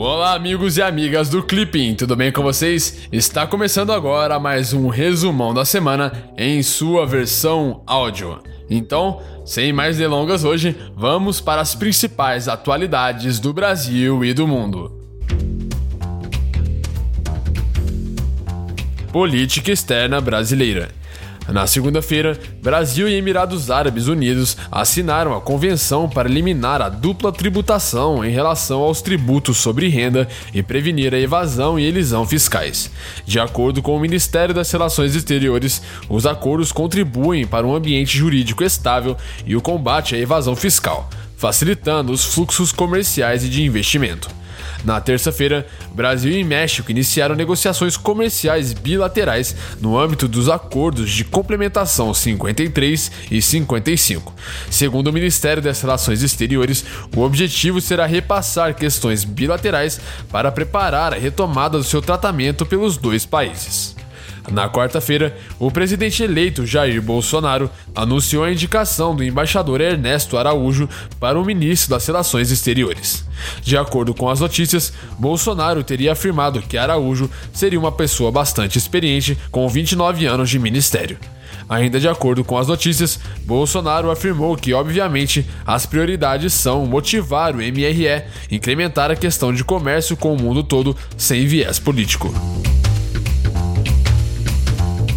Olá, amigos e amigas do Clipping, tudo bem com vocês? Está começando agora mais um resumão da semana em sua versão áudio. Então, sem mais delongas hoje, vamos para as principais atualidades do Brasil e do mundo. Política externa brasileira. Na segunda-feira, Brasil e Emirados Árabes Unidos assinaram a convenção para eliminar a dupla tributação em relação aos tributos sobre renda e prevenir a evasão e elisão fiscais. De acordo com o Ministério das Relações Exteriores, os acordos contribuem para um ambiente jurídico estável e o combate à evasão fiscal, facilitando os fluxos comerciais e de investimento. Na terça-feira, Brasil e México iniciaram negociações comerciais bilaterais no âmbito dos acordos de complementação 53 e 55. Segundo o Ministério das Relações Exteriores, o objetivo será repassar questões bilaterais para preparar a retomada do seu tratamento pelos dois países. Na quarta-feira, o presidente eleito Jair Bolsonaro anunciou a indicação do embaixador Ernesto Araújo para o ministro das Relações Exteriores. De acordo com as notícias, Bolsonaro teria afirmado que Araújo seria uma pessoa bastante experiente com 29 anos de ministério. Ainda de acordo com as notícias, Bolsonaro afirmou que, obviamente, as prioridades são motivar o MRE, incrementar a questão de comércio com o mundo todo sem viés político.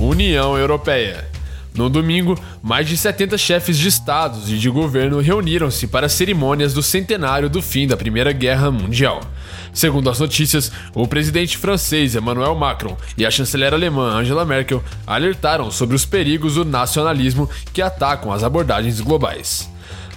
União Europeia. No domingo, mais de 70 chefes de estados e de governo reuniram-se para cerimônias do centenário do fim da Primeira Guerra Mundial. Segundo as notícias, o presidente francês Emmanuel Macron e a chanceler alemã Angela Merkel alertaram sobre os perigos do nacionalismo que atacam as abordagens globais.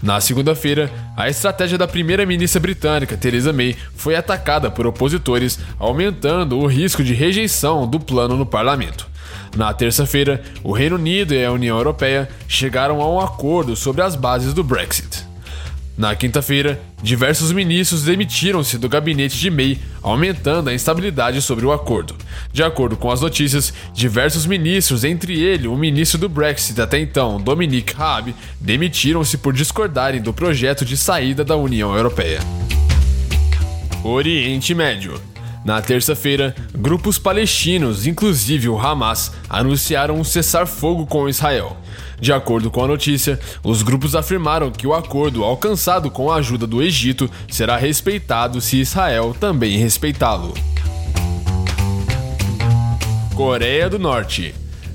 Na segunda-feira, a estratégia da primeira-ministra britânica Theresa May foi atacada por opositores, aumentando o risco de rejeição do plano no parlamento. Na terça-feira, o Reino Unido e a União Europeia chegaram a um acordo sobre as bases do Brexit. Na quinta-feira, diversos ministros demitiram-se do gabinete de May, aumentando a instabilidade sobre o acordo. De acordo com as notícias, diversos ministros, entre eles o ministro do Brexit até então, Dominic Raab, demitiram-se por discordarem do projeto de saída da União Europeia. Oriente Médio. Na terça-feira, grupos palestinos, inclusive o Hamas, anunciaram um cessar-fogo com Israel. De acordo com a notícia, os grupos afirmaram que o acordo alcançado com a ajuda do Egito será respeitado se Israel também respeitá-lo. Coreia do Norte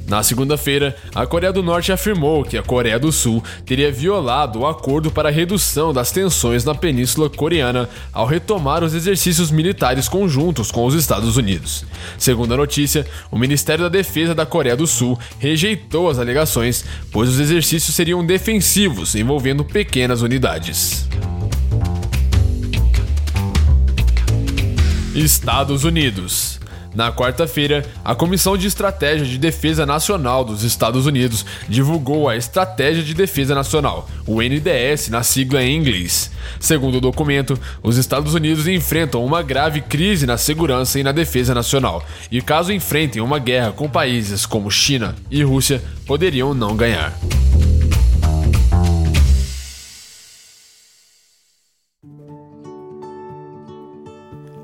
na segunda-feira, a Coreia do Norte afirmou que a Coreia do Sul teria violado o acordo para a redução das tensões na Península Coreana ao retomar os exercícios militares conjuntos com os Estados Unidos. Segundo a notícia, o Ministério da Defesa da Coreia do Sul rejeitou as alegações, pois os exercícios seriam defensivos, envolvendo pequenas unidades. Estados Unidos na quarta-feira, a Comissão de Estratégia de Defesa Nacional dos Estados Unidos divulgou a Estratégia de Defesa Nacional, o NDS na sigla em inglês. Segundo o documento, os Estados Unidos enfrentam uma grave crise na segurança e na defesa nacional, e caso enfrentem uma guerra com países como China e Rússia, poderiam não ganhar.